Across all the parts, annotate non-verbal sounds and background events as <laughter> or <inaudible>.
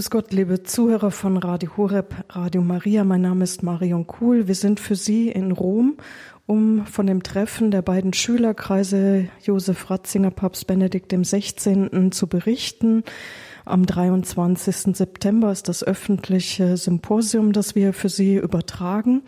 Grüß Gott, liebe Zuhörer von Radio Horeb, Radio Maria. Mein Name ist Marion Kuhl. Wir sind für Sie in Rom, um von dem Treffen der beiden Schülerkreise Josef Ratzinger, Papst Benedikt XVI. zu berichten. Am 23. September ist das öffentliche Symposium, das wir für Sie übertragen.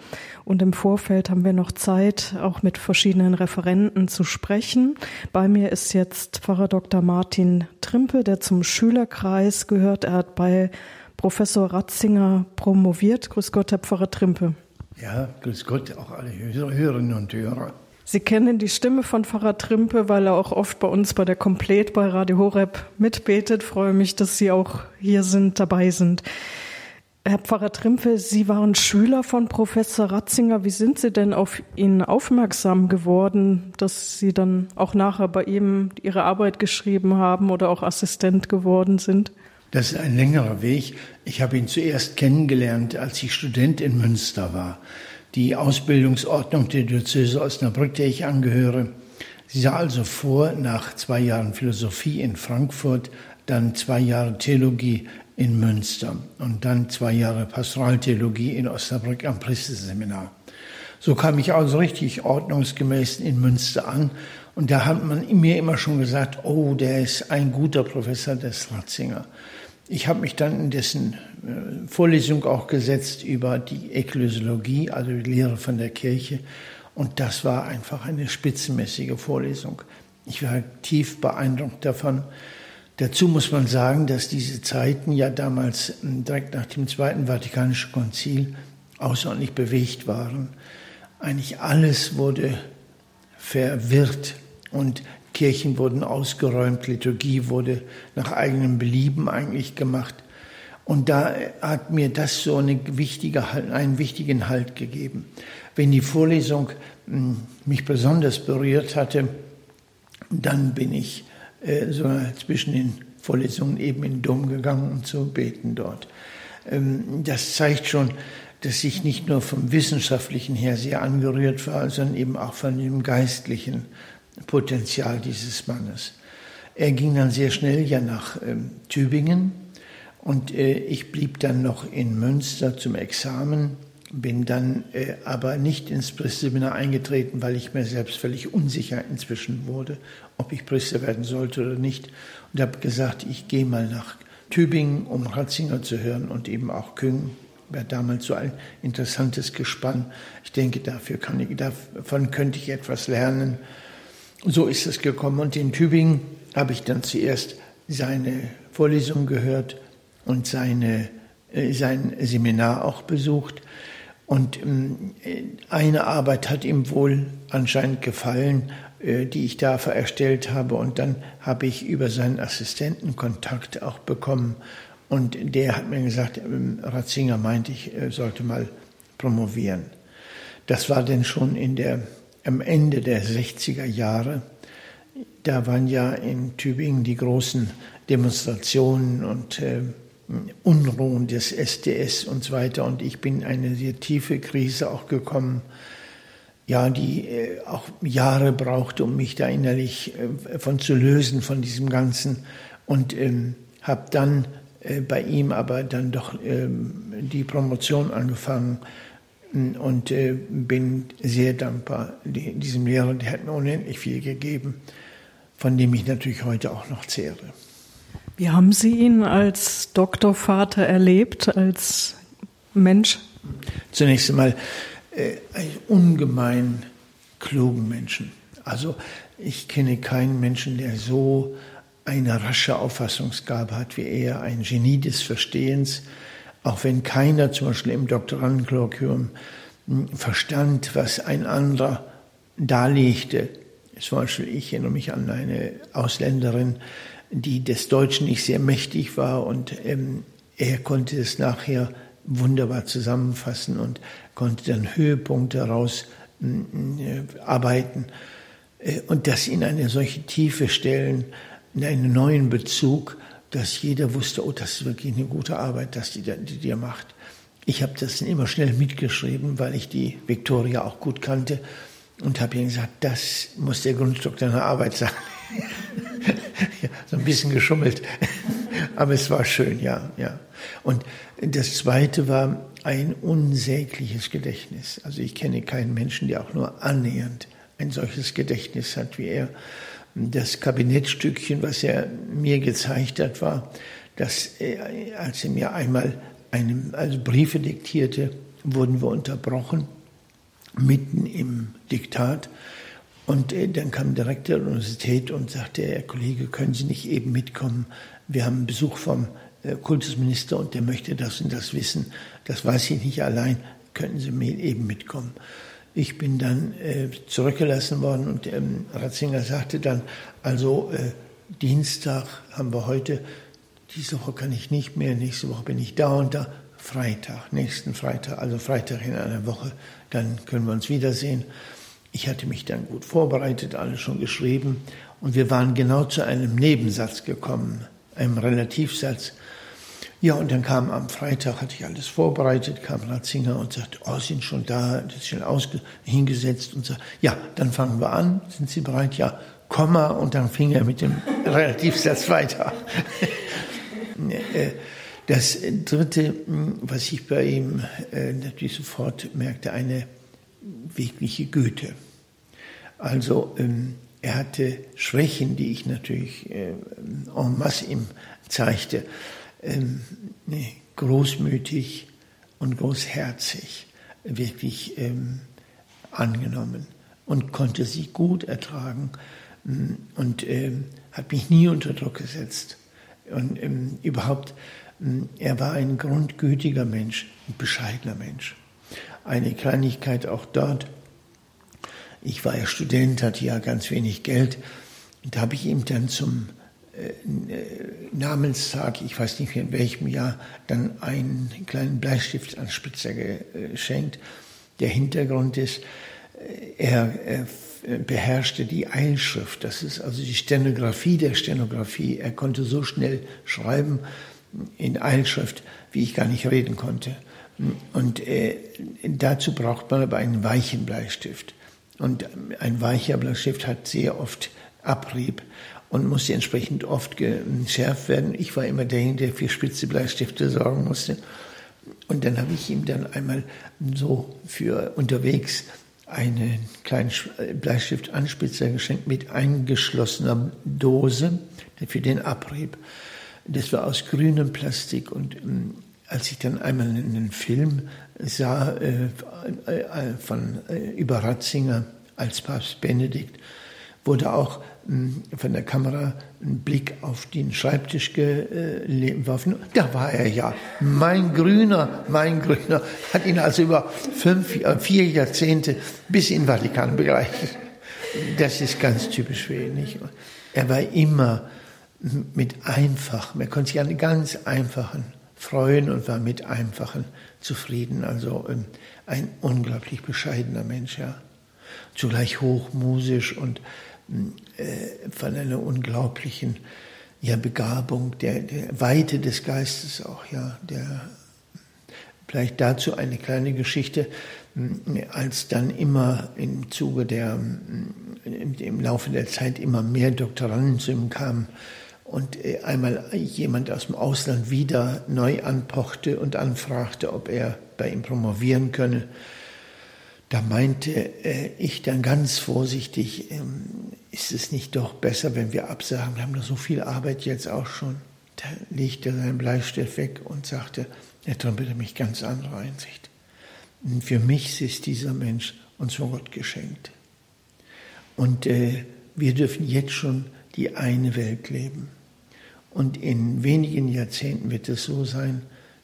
Und im Vorfeld haben wir noch Zeit, auch mit verschiedenen Referenten zu sprechen. Bei mir ist jetzt Pfarrer Dr. Martin Trimpe, der zum Schülerkreis gehört. Er hat bei Professor Ratzinger promoviert. Grüß Gott, Herr Pfarrer Trimpe. Ja, grüß Gott, auch alle Hörerinnen und Hörer. Sie kennen die Stimme von Pfarrer Trimpe, weil er auch oft bei uns bei der Komplett bei Radio Horeb mitbetet. Freue mich, dass Sie auch hier sind, dabei sind. Herr Pfarrer Trimpe, Sie waren Schüler von Professor Ratzinger. Wie sind Sie denn auf ihn aufmerksam geworden, dass Sie dann auch nachher bei ihm Ihre Arbeit geschrieben haben oder auch Assistent geworden sind? Das ist ein längerer Weg. Ich habe ihn zuerst kennengelernt, als ich Student in Münster war die Ausbildungsordnung der Diözese Osnabrück, der ich angehöre. Sie sah also vor, nach zwei Jahren Philosophie in Frankfurt, dann zwei Jahre Theologie in Münster und dann zwei Jahre Pastoraltheologie in Osnabrück am Priesterseminar. So kam ich also richtig ordnungsgemäß in Münster an und da hat man mir immer schon gesagt, oh, der ist ein guter Professor des Ratzinger. Ich habe mich dann in dessen äh, Vorlesung auch gesetzt über die Ekklesiologie, also die Lehre von der Kirche. Und das war einfach eine spitzenmäßige Vorlesung. Ich war tief beeindruckt davon. Dazu muss man sagen, dass diese Zeiten ja damals hm, direkt nach dem Zweiten Vatikanischen Konzil außerordentlich bewegt waren. Eigentlich alles wurde verwirrt und Kirchen wurden ausgeräumt, Liturgie wurde nach eigenem Belieben eigentlich gemacht. Und da hat mir das so eine wichtige, einen wichtigen Halt gegeben. Wenn die Vorlesung hm, mich besonders berührt hatte, dann bin ich äh, so zwischen den Vorlesungen eben in den Dom gegangen, um zu beten dort. Ähm, das zeigt schon, dass ich nicht nur vom Wissenschaftlichen her sehr angerührt war, sondern eben auch von dem Geistlichen Potenzial dieses Mannes. Er ging dann sehr schnell ja nach ähm, Tübingen und äh, ich blieb dann noch in Münster zum Examen, bin dann äh, aber nicht ins Priesterseminar eingetreten, weil ich mir selbst völlig unsicher inzwischen wurde, ob ich Priester werden sollte oder nicht. Und habe gesagt, ich gehe mal nach Tübingen, um Ratzinger zu hören und eben auch Küng. War damals so ein interessantes Gespann. Ich denke, dafür kann ich, davon könnte ich etwas lernen. So ist es gekommen. Und in Tübingen habe ich dann zuerst seine Vorlesung gehört und seine, äh, sein Seminar auch besucht. Und ähm, eine Arbeit hat ihm wohl anscheinend gefallen, äh, die ich da erstellt habe. Und dann habe ich über seinen Assistenten Kontakt auch bekommen. Und der hat mir gesagt, ähm, Ratzinger meinte, ich äh, sollte mal promovieren. Das war denn schon in der am Ende der 60er Jahre, da waren ja in Tübingen die großen Demonstrationen und äh, Unruhen des SDS und so weiter. Und ich bin in eine sehr tiefe Krise auch gekommen, ja, die äh, auch Jahre brauchte, um mich da innerlich äh, von zu lösen von diesem Ganzen. Und ähm, habe dann äh, bei ihm aber dann doch ähm, die Promotion angefangen und äh, bin sehr dankbar diesem Lehrer, der hat mir unendlich viel gegeben, von dem ich natürlich heute auch noch zehre. Wie haben Sie ihn als Doktorvater erlebt, als Mensch? Zunächst einmal äh, einen ungemein klugen Menschen. Also ich kenne keinen Menschen, der so eine rasche Auffassungsgabe hat wie er, ein Genie des Verstehens, auch wenn keiner zum Beispiel im Doktorandenkolloquium hm, verstand, was ein anderer darlegte. Zum Beispiel, ich erinnere mich an eine Ausländerin, die des Deutschen nicht sehr mächtig war und ähm, er konnte es nachher wunderbar zusammenfassen und konnte dann Höhepunkte heraus äh, arbeiten äh, und das in eine solche Tiefe stellen, in einen neuen Bezug dass jeder wusste, oh, das ist wirklich eine gute Arbeit, dass die, die dir macht. Ich habe das immer schnell mitgeschrieben, weil ich die Victoria auch gut kannte und habe ihr gesagt, das muss der Grundstock deiner Arbeit sein. ja, <laughs> so ein bisschen geschummelt. <laughs> Aber es war schön, ja, ja. Und das zweite war ein unsägliches Gedächtnis. Also ich kenne keinen Menschen, der auch nur annähernd ein solches Gedächtnis hat wie er. Das Kabinettstückchen, was er mir gezeigt hat, war, dass er, als er mir einmal eine, also Briefe diktierte, wurden wir unterbrochen, mitten im Diktat. Und äh, dann kam der Rektor der Universität und sagte, Herr Kollege, können Sie nicht eben mitkommen? Wir haben Besuch vom äh, Kultusminister und der möchte das und das wissen. Das weiß ich nicht allein. Könnten Sie eben mitkommen? Ich bin dann äh, zurückgelassen worden und ähm, Ratzinger sagte dann, also äh, Dienstag haben wir heute, diese Woche kann ich nicht mehr, nächste Woche bin ich da und da. Freitag, nächsten Freitag, also Freitag in einer Woche, dann können wir uns wiedersehen. Ich hatte mich dann gut vorbereitet, alles schon geschrieben und wir waren genau zu einem Nebensatz gekommen, einem Relativsatz. Ja, und dann kam am Freitag, hatte ich alles vorbereitet, kam Ratzinger und sagte, oh, sind schon da, das ist schon hingesetzt und sagt, ja, dann fangen wir an, sind Sie bereit? Ja, Komma, und dann fing er mit dem <laughs> Relativsatz weiter. <laughs> Äh, das dritte, was ich bei ihm äh, natürlich sofort merkte, eine wirkliche Güte. Also ähm, er hatte Schwächen, die ich natürlich äh, en masse ihm zeigte ähm, nee, großmütig und großherzig wirklich ähm, angenommen und konnte sie gut ertragen mm, und ähm, hat mich nie unter Druck gesetzt. Und ähm, überhaupt, ähm, er war ein grundgütiger Mensch, ein bescheidener Mensch. Eine Kleinigkeit auch dort. Ich war ja Student, hatte ja ganz wenig Geld. Und da habe ich ihm dann zum Namenstag, ich weiß nicht mehr in welchem Jahr, dann einen kleinen Bleistiftanspitzer geschenkt. Der Hintergrund ist, äh, er, er beherrschte die Eilschrift, das ist also die Stenografie der Stenografie. Er konnte so schnell schreiben in Eilschrift, wie ich gar nicht reden konnte. Und äh, dazu braucht man aber einen weichen Bleistift. Und ein weicher Bleistift hat sehr oft Abrieb und musste entsprechend oft geschärft werden. Ich war immer derjenige, der für spitze Bleistifte sorgen musste. Und dann habe ich ihm dann einmal so für unterwegs einen kleinen Bleistiftanspitzer geschenkt mit eingeschlossener Dose für den Abrieb. Das war aus grünem Plastik und ähm, als ich dann einmal einen Film sah äh, äh, von äh, über Ratzinger als Papst Benedikt, wurde auch hm, von der Kamera ein Blick auf den Schreibtisch geworfen. Da war er ja. Mein Grüner, mein Grüner. Hat ihn also über fünf, äh, vier Jahrzehnte bis in den Vatikan begleitet. Das ist ganz typisch für ihn. Nicht? Er war immer mit einfachen, er konnte sich an ganz einfachen freuen und war mit einfachen zufrieden. Also ähm, ein unglaublich bescheidener Mensch, ja. Zugleich hochmusisch und äh, von einer unglaublichen ja, Begabung, der, der Weite des Geistes auch, ja, der vielleicht dazu eine kleine Geschichte, als dann immer im Zuge der, im Laufe der Zeit immer mehr Doktoranden zu ihm kamen und äh, einmal jemand aus dem Ausland wieder neu anpochte und anfragte, ob er bei ihm promovieren könne. Da meinte äh, ich dann ganz vorsichtig, ähm, ist es nicht doch besser, wenn wir absagen? Wir haben doch so viel Arbeit jetzt auch schon. Da legte er seinen Bleistift weg und sagte, er trompelte mich ganz andere Einsicht. Und für mich ist dieser Mensch uns von Gott geschenkt. Und äh, wir dürfen jetzt schon die eine Welt leben. Und in wenigen Jahrzehnten wird es so sein,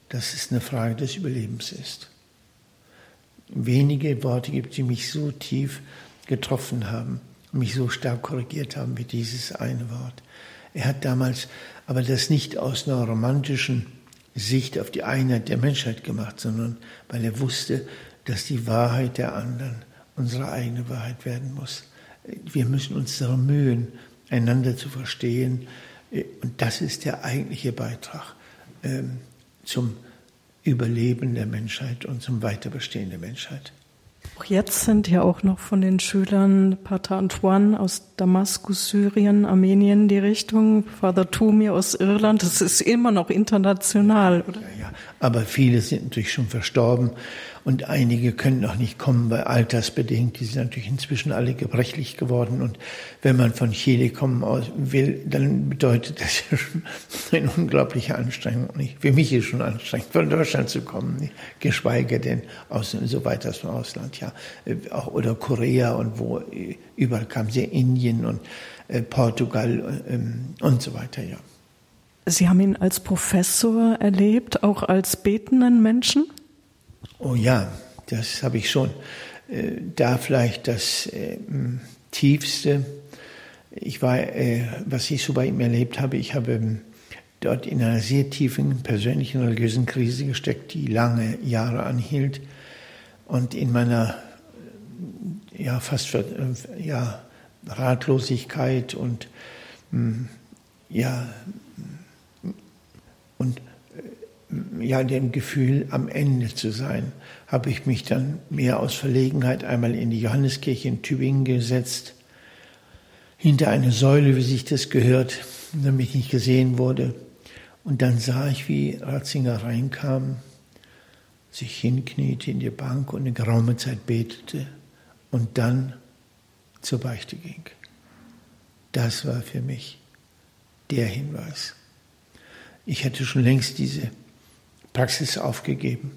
dass es eine Frage des Überlebens ist wenige Worte gibt, die mich so tief getroffen haben, mich so stark korrigiert haben wie dieses eine Wort. Er hat damals aber das nicht aus einer romantischen Sicht auf die Einheit der Menschheit gemacht, sondern weil er wusste, dass die Wahrheit der anderen unsere eigene Wahrheit werden muss. Wir müssen uns darum mühen, einander zu verstehen. Und das ist der eigentliche Beitrag ähm, zum Überleben der Menschheit und zum Weiterbestehen der Menschheit. Auch jetzt sind ja auch noch von den Schülern Pater Antoine aus Damaskus, Syrien, Armenien die Richtung, Father Tumi aus Irland. Das ist immer noch international, oder? Ja, ja. Aber viele sind natürlich schon verstorben und einige können noch nicht kommen, weil altersbedingt. Die sind natürlich inzwischen alle gebrechlich geworden. Und wenn man von Chile kommen will, dann bedeutet das ja schon eine unglaubliche Anstrengung. Für mich ist es schon anstrengend, von Deutschland zu kommen, geschweige denn aus, so weit aus dem Ausland, ja. Oder Korea und wo überall kam sie, Indien und äh, Portugal ähm, und so weiter, ja. Sie haben ihn als Professor erlebt, auch als betenden Menschen? Oh ja, das habe ich schon. Äh, da vielleicht das äh, tiefste. Ich war, äh, was ich so bei ihm erlebt habe, ich habe ähm, dort in einer sehr tiefen persönlichen religiösen Krise gesteckt, die lange Jahre anhielt. Und in meiner ja fast ja Ratlosigkeit und ja und ja, dem Gefühl, am Ende zu sein, habe ich mich dann mehr aus Verlegenheit einmal in die Johanneskirche in Tübingen gesetzt, hinter eine Säule, wie sich das gehört, damit ich nicht gesehen wurde. Und dann sah ich, wie Ratzinger reinkam, sich hinkniete in die Bank und eine geraume Zeit betete und dann zur Beichte ging. Das war für mich der Hinweis. Ich hätte schon längst diese Praxis aufgegeben,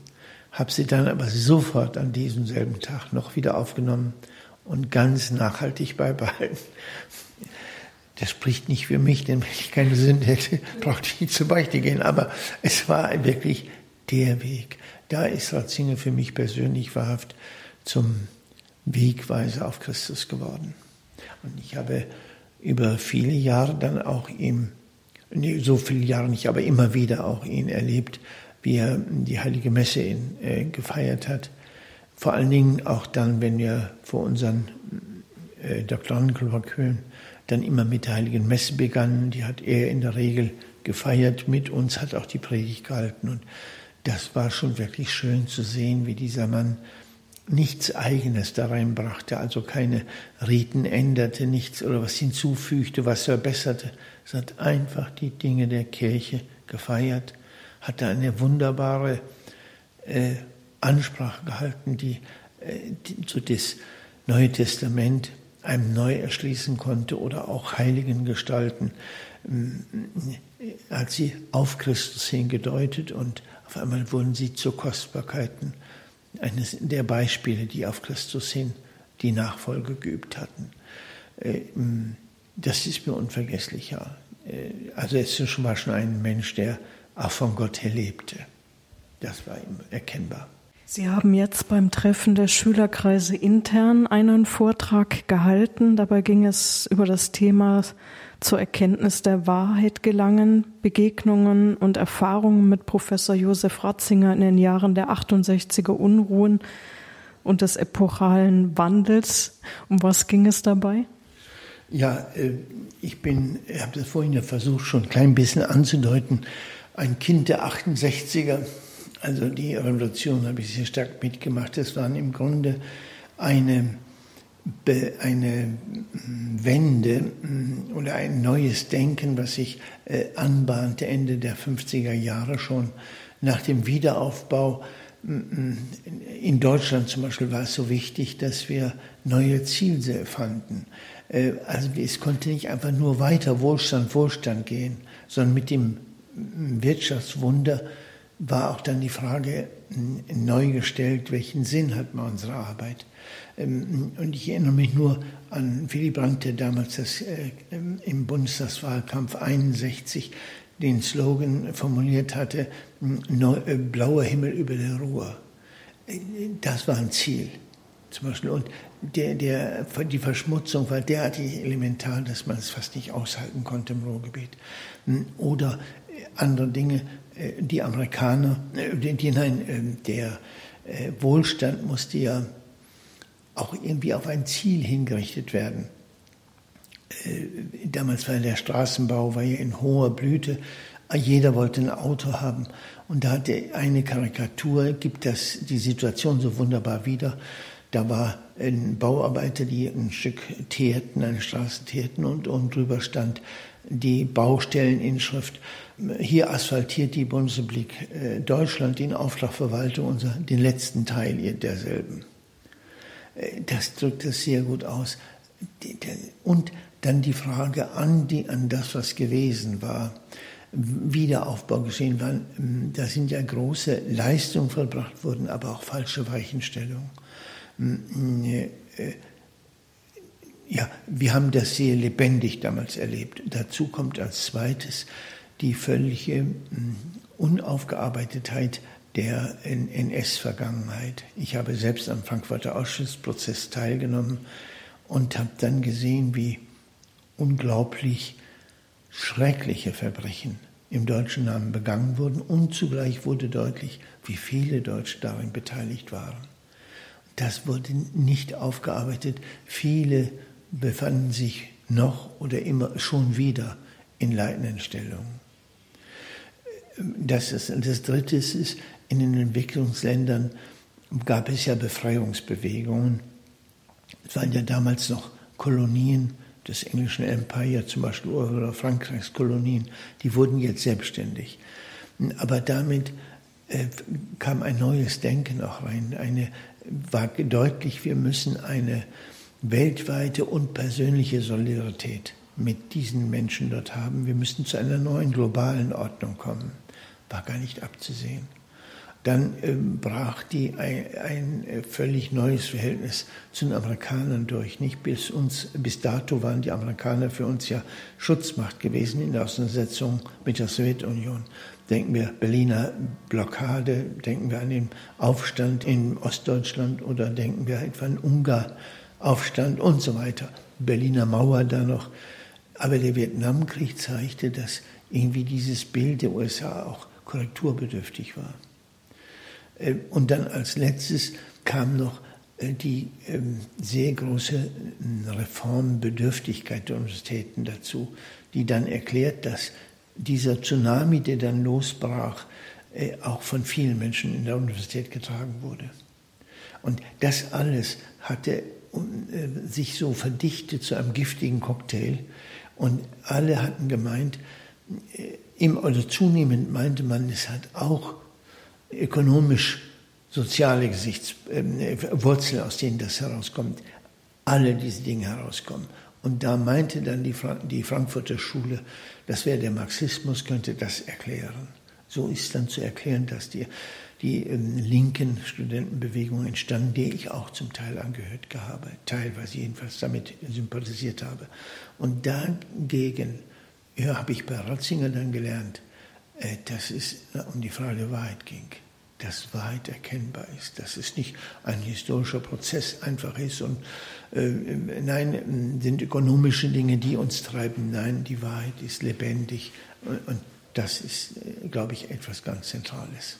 habe sie dann aber sofort an diesem selben Tag noch wieder aufgenommen und ganz nachhaltig beibehalten. Das spricht nicht für mich, denn wenn ich keine Sünde hätte, brauchte ich nicht zur Beichte gehen. Aber es war wirklich der Weg. Da ist Ratzinger für mich persönlich wahrhaft zum Wegweiser auf Christus geworden. Und ich habe über viele Jahre dann auch ihm, so viele Jahre nicht, aber immer wieder auch ihn erlebt, wie er die heilige Messe in, äh, gefeiert hat. Vor allen Dingen auch dann, wenn wir vor unseren äh, Doktorenkolloquien dann immer mit der heiligen Messe begannen. Die hat er in der Regel gefeiert mit uns, hat auch die Predigt gehalten. Und das war schon wirklich schön zu sehen, wie dieser Mann nichts Eigenes da reinbrachte, also keine Riten änderte, nichts oder was hinzufügte, was verbesserte, sondern einfach die Dinge der Kirche gefeiert hat er eine wunderbare äh, Ansprache gehalten, die, äh, die so das Neue Testament einem neu erschließen konnte oder auch heiligen Gestalten. Er hat sie auf Christus hingedeutet und auf einmal wurden sie zu Kostbarkeiten eines der Beispiele, die auf Christus hin die Nachfolge geübt hatten. Äh, das ist mir unvergesslich, ja. Äh, also es war schon ein Mensch, der auch von Gott her lebte. Das war ihm erkennbar. Sie haben jetzt beim Treffen der Schülerkreise intern einen Vortrag gehalten. Dabei ging es über das Thema zur Erkenntnis der Wahrheit gelangen, Begegnungen und Erfahrungen mit Professor Josef Ratzinger in den Jahren der 68er Unruhen und des epochalen Wandels. Um was ging es dabei? Ja, äh, ich bin, ich habe das vorhin ja versucht, schon ein klein bisschen anzudeuten ein Kind der 68er. Also die Revolution habe ich sehr stark mitgemacht. Das waren im Grunde eine, eine Wende mm, oder ein neues Denken, was sich äh, anbahnte Ende der 50er Jahre schon nach dem Wiederaufbau. Mm, mm, in Deutschland zum Beispiel war es so wichtig, dass wir neue Ziele fanden. Äh, also es konnte nicht einfach nur weiter Wohlstand, Wohlstand gehen, sondern mit dem Wirtschaftswunder war auch dann die Frage neu gestellt, welchen Sinn hat man unsere Arbeit? Ähm, und ich erinnere mich nur an Willy Brandt, der damals das, äh, im Bundestagswahlkampf 61 den Slogan formuliert hatte, äh, blauer Himmel über der Ruhr. Äh, das war ein Ziel zum Beispiel. Und der, der, die Verschmutzung war derartig elementar, dass man es fast nicht aushalten konnte im Ruhrgebiet. Oder andere Dinge. Äh, die Amerikaner, äh, die, nein, ähm, der äh, Wohlstand musste ja auch irgendwie auf ein Ziel hingerichtet werden. Damals war der Straßenbau war ja in hoher Blüte. Jeder wollte ein Auto haben. Und da hat eine Karikatur, gibt das die Situation so wunderbar wieder. Da war ein Bauarbeiter, die ein Stück teerten, eine Straße teerten und oben drüber stand die Baustelleninschrift. Hier asphaltiert die Bundesrepublik äh, Deutschland in Auftragverwaltung den letzten Teil derselben. Äh, das drückt das sehr gut aus. Und dann die Frage an, die, an das, was gewesen war. Wiederaufbau geschehen war. Ähm, da sind ja große Leistungen vollbracht worden, aber auch falsche Weichenstellungen. Äh, ja, wir haben das sehr lebendig damals erlebt. Dazu kommt als zweites die völlige mm, Unaufgearbeitetheit der NS-Vergangenheit. Ich habe selbst am Frankfurter Ausschussprozess teilgenommen und habe dann gesehen, wie unglaublich schreckliche Verbrechen im deutschen Namen begangen wurden und zugleich wurde deutlich, wie viele Deutsche darin beteiligt waren. Das wurde nicht aufgearbeitet. Viele befanden sich noch oder immer schon wieder in leitenden Stellungen. Das, das Dritte ist, in den Entwicklungsländern gab es ja Befreiungsbewegungen. Es waren ja damals noch Kolonien des englischen Empire, zum Beispiel oder Frankreichs Kolonien, die wurden jetzt selbstständig. Aber damit äh, kam ein neues Denken auch rein. Eine, war deutlich, wir müssen eine weltweite und persönliche Solidarität mit diesen Menschen dort haben. Wir müssten zu einer neuen globalen Ordnung kommen. War gar nicht abzusehen. Dann äh, brach die ein, ein, äh, völlig neues Verhältnis zu den Amerikanern durch. Nicht bis uns, bis dato waren die Amerikaner für uns ja Schutzmacht gewesen in der Auseinandersetzung mit der Sowjetunion. Denken wir Berliner Blockade, denken wir an den Aufstand in Ostdeutschland oder denken wir etwa an Ungarn Aufstand und so weiter. Berliner Mauer da noch. Aber der Vietnamkrieg zeigte, dass irgendwie dieses Bild der USA auch korrekturbedürftig war. Äh, und dann als letztes kam noch äh, die ähm, sehr große äh, Reformbedürftigkeit der Universitäten dazu, die dann erklärt, dass dieser Tsunami, der dann losbrach, auch von vielen Menschen in der Universität getragen wurde. Und das alles hatte äh, sich so verdichtet zu einem giftigen Cocktail. Und alle hatten gemeint, äh, im, oder zunehmend meinte man, es hat auch ökonomisch soziale Gesichtswurzeln, äh, aus denen das herauskommt. Alle diese Dinge herauskommen. Und da meinte dann die, die Frankfurter Schule, das wäre der Marxismus, könnte das erklären. So ist dann zu erklären, dass die die ähm, linken Studentenbewegung entstanden, der ich auch zum Teil angehört habe, teilweise jedenfalls damit sympathisiert habe. Und dagegen ja, habe ich bei Ratzinger dann gelernt, äh, dass es um die Frage der Wahrheit ging, dass Wahrheit erkennbar ist, dass es nicht ein historischer Prozess einfach ist und äh, nein, sind ökonomische Dinge, die uns treiben. Nein, die Wahrheit ist lebendig und das ist, äh, glaube ich, etwas ganz Zentrales.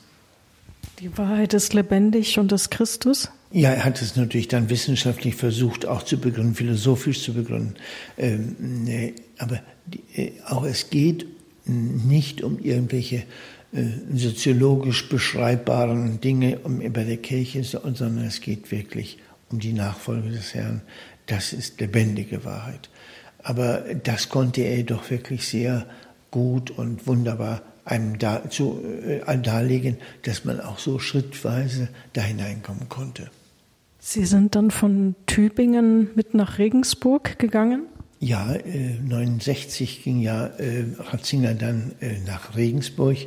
Die Wahrheit ist lebendig und ist Christus? Ja, er hat es natürlich dann wissenschaftlich versucht, auch zu begründen, philosophisch zu begründen. Ähm, nee, aber die, äh, auch es geht nicht um irgendwelche soziologisch beschreibbaren Dinge um, bei der Kirche, sondern es geht wirklich um die Nachfolge des Herrn. Das ist lebendige Wahrheit. Aber das konnte er doch wirklich sehr gut und wunderbar einem da, zu, äh, darlegen, dass man auch so schrittweise da hineinkommen konnte. Sie sind dann von Tübingen mit nach Regensburg gegangen? Ja, äh, 69 ging ja äh, Ratzinger dann äh, nach Regensburg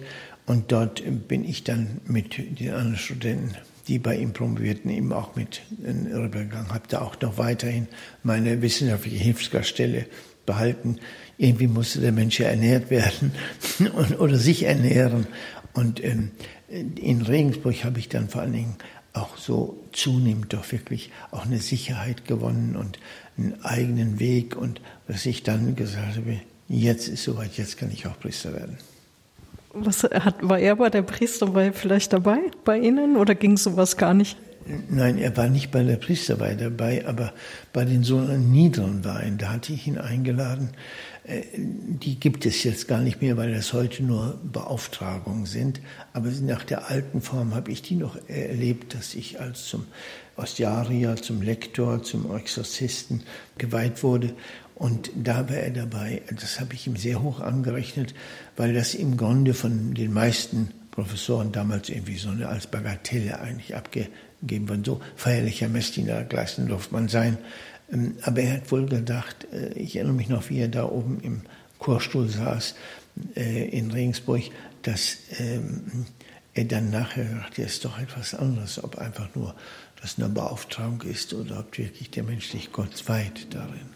und dort bin ich dann mit den anderen Studenten, die bei ihm promovierten, eben auch mit äh, rübergegangen. Habe da auch noch weiterhin meine wissenschaftliche Hilfsgaststelle behalten. Irgendwie musste der Mensch ja ernährt werden <laughs> oder sich ernähren. Und ähm, in Regensburg habe ich dann vor allen Dingen auch so zunehmend doch wirklich auch eine Sicherheit gewonnen und einen eigenen Weg und was ich dann gesagt habe, jetzt ist soweit, jetzt kann ich auch Priester werden. Was hat, war er bei der Priesterweihe vielleicht dabei bei Ihnen oder ging sowas gar nicht? Nein, er war nicht bei der Priesterweihe dabei, aber bei den so niederen Weihen, da hatte ich ihn eingeladen. Äh, die gibt es jetzt gar nicht mehr, weil das heute nur Beauftragungen sind. Aber nach der alten Form habe ich die noch erlebt, dass ich als zum Ostiarier, zum Lektor, zum Exorzisten geweiht wurde. Und da war er dabei. Das habe ich ihm sehr hoch angerechnet, weil das im Grunde von den meisten Professoren damals irgendwie so eine als Bagatelle eigentlich abgegeben wurde. So feierlicher Messdiener Gleisen durfte man sein. Ähm, aber er hat wohl gedacht, äh, ich erinnere mich noch, wie er da oben im Chorstuhl saß äh, in Regensburg, dass ähm, er dann nachher dachte, er ist doch etwas anderes, ob einfach nur das eine Beauftragung ist oder ob wirklich der Mensch sich Gott weiht darin.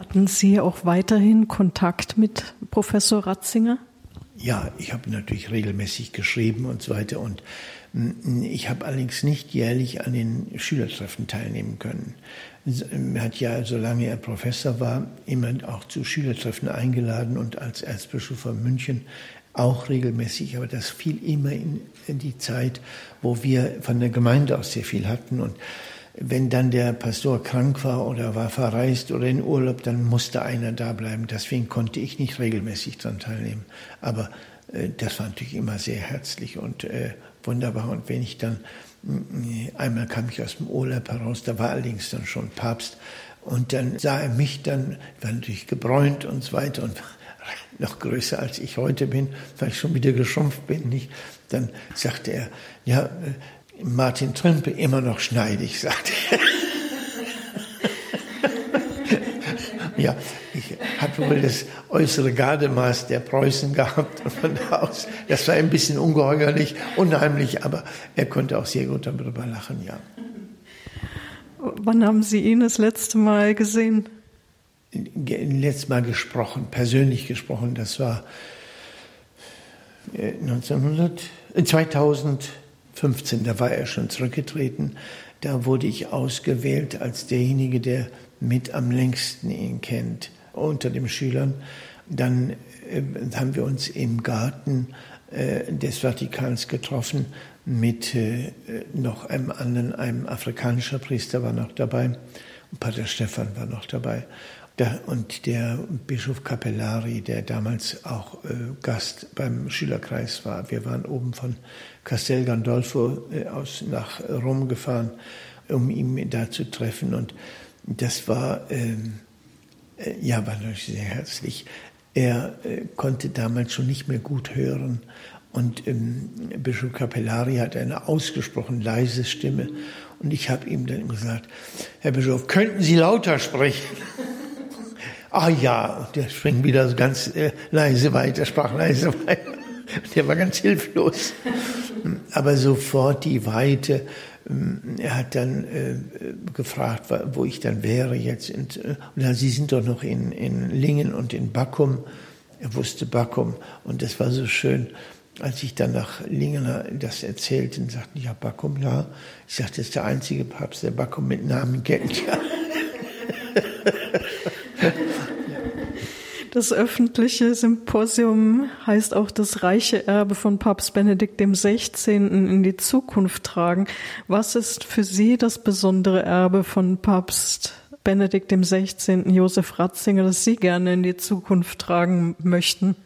Hatten Sie auch weiterhin Kontakt mit Professor Ratzinger? Ja, ich habe natürlich regelmäßig geschrieben und so weiter. Und mm, ich habe allerdings nicht jährlich an den Schülertreffen teilnehmen können. Er hat ja, solange er Professor war, immer auch zu Schülertreffen eingeladen und als Erzbischof von München auch regelmäßig. Aber das fiel immer in, in die Zeit, wo wir von der Gemeinde aus sehr viel hatten. Und wenn dann der Pastor krank war oder war verreist oder in Urlaub, dann musste einer da bleiben. Deswegen konnte ich nicht regelmäßig daran teilnehmen. Aber äh, das war natürlich immer sehr herzlich und äh, wunderbar. Und wenn ich dann, äh, einmal kam ich aus dem Urlaub heraus, da war allerdings dann schon Papst. Und dann sah er mich dann, war natürlich gebräunt und so weiter und <laughs> noch größer als ich heute bin, weil ich schon wieder geschrumpft bin, nicht? Dann sagte er, ja, äh, Martin Trimpe immer noch schneidig, sagte er. <laughs> ja, ich habe wohl das äußere Gardemaß der Preußen gehabt und von da aus, das war ein bisschen ungeheuerlich, unheimlich, aber er konnte auch sehr gut darüber lachen, ja. Wann haben Sie ihn das letzte Mal gesehen? Letztes Mal gesprochen, persönlich gesprochen, das war 1900, äh, 2000. 15, da war er schon zurückgetreten. Da wurde ich ausgewählt als derjenige, der mit am längsten ihn kennt unter den Schülern. Dann äh, haben wir uns im Garten äh, des Vatikans getroffen mit äh, noch einem anderen, einem afrikanischen Priester war noch dabei. Pater Stefan war noch dabei. Und der Bischof Capellari, der damals auch äh, Gast beim Schülerkreis war. Wir waren oben von Castel Gandolfo äh, aus nach Rom gefahren, um ihn da zu treffen. Und das war, ähm, äh, ja, war natürlich sehr herzlich. Er äh, konnte damals schon nicht mehr gut hören. Und ähm, Bischof Capellari hat eine ausgesprochen leise Stimme. Und ich habe ihm dann gesagt, Herr Bischof, könnten Sie lauter sprechen? <laughs> ah ja, der springt wieder ganz äh, leise weiter, sprach leise <laughs> weiter. Der war ganz hilflos. Aber sofort die Weite. Ähm, er hat dann äh, gefragt, wo ich dann wäre jetzt. Und, äh, und Sie sind doch noch in, in Lingen und in Backum. Er wusste Backum. Und das war so schön. Als ich dann nach Lingen das erzählte, sagten ja, Backum, ja. Ich sagte, das ist der einzige Papst, der Backum mit Namen kennt. Ja. <laughs> Das öffentliche Symposium heißt auch das reiche Erbe von Papst Benedikt XVI. in die Zukunft tragen. Was ist für Sie das besondere Erbe von Papst Benedikt XVI. Josef Ratzinger, das Sie gerne in die Zukunft tragen möchten?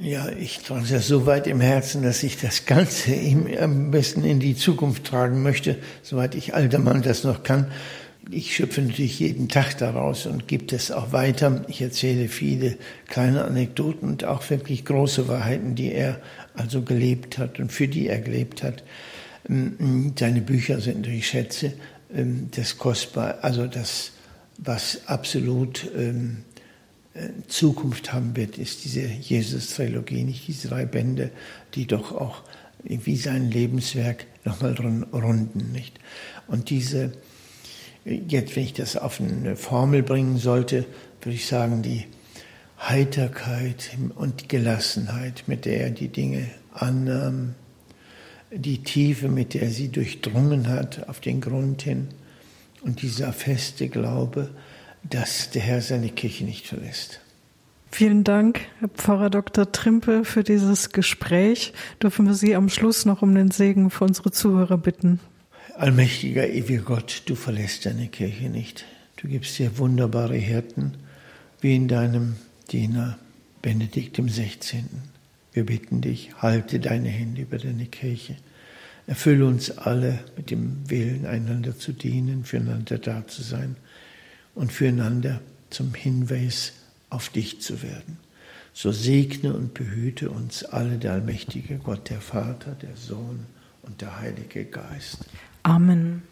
Ja, ich trage das so weit im Herzen, dass ich das Ganze ihm am besten in die Zukunft tragen möchte, soweit ich alter Mann das noch kann ich schöpfe natürlich jeden Tag daraus und gebe es auch weiter. Ich erzähle viele kleine Anekdoten und auch wirklich große Wahrheiten, die er also gelebt hat und für die er gelebt hat. Ähm, seine Bücher sind natürlich Schätze, ähm, das kostbar, also das, was absolut ähm, äh, Zukunft haben wird, ist diese Jesus-Trilogie, nicht diese drei Bände, die doch auch wie sein Lebenswerk nochmal runden, nicht? Und diese Jetzt, wenn ich das auf eine Formel bringen sollte, würde ich sagen, die Heiterkeit und Gelassenheit, mit der er die Dinge annahm, die Tiefe, mit der er sie durchdrungen hat auf den Grund hin und dieser feste Glaube, dass der Herr seine Kirche nicht verlässt. Vielen Dank, Herr Pfarrer Dr. Trimpe, für dieses Gespräch. Dürfen wir Sie am Schluss noch um den Segen für unsere Zuhörer bitten? Allmächtiger, ewiger Gott, du verlässt deine Kirche nicht. Du gibst dir wunderbare Hirten, wie in deinem Diener Benedikt im 16. Wir bitten dich, halte deine Hände über deine Kirche. Erfülle uns alle mit dem Willen, einander zu dienen, füreinander da zu sein und füreinander zum Hinweis auf dich zu werden. So segne und behüte uns alle der allmächtige Gott, der Vater, der Sohn und der Heilige Geist. Amen.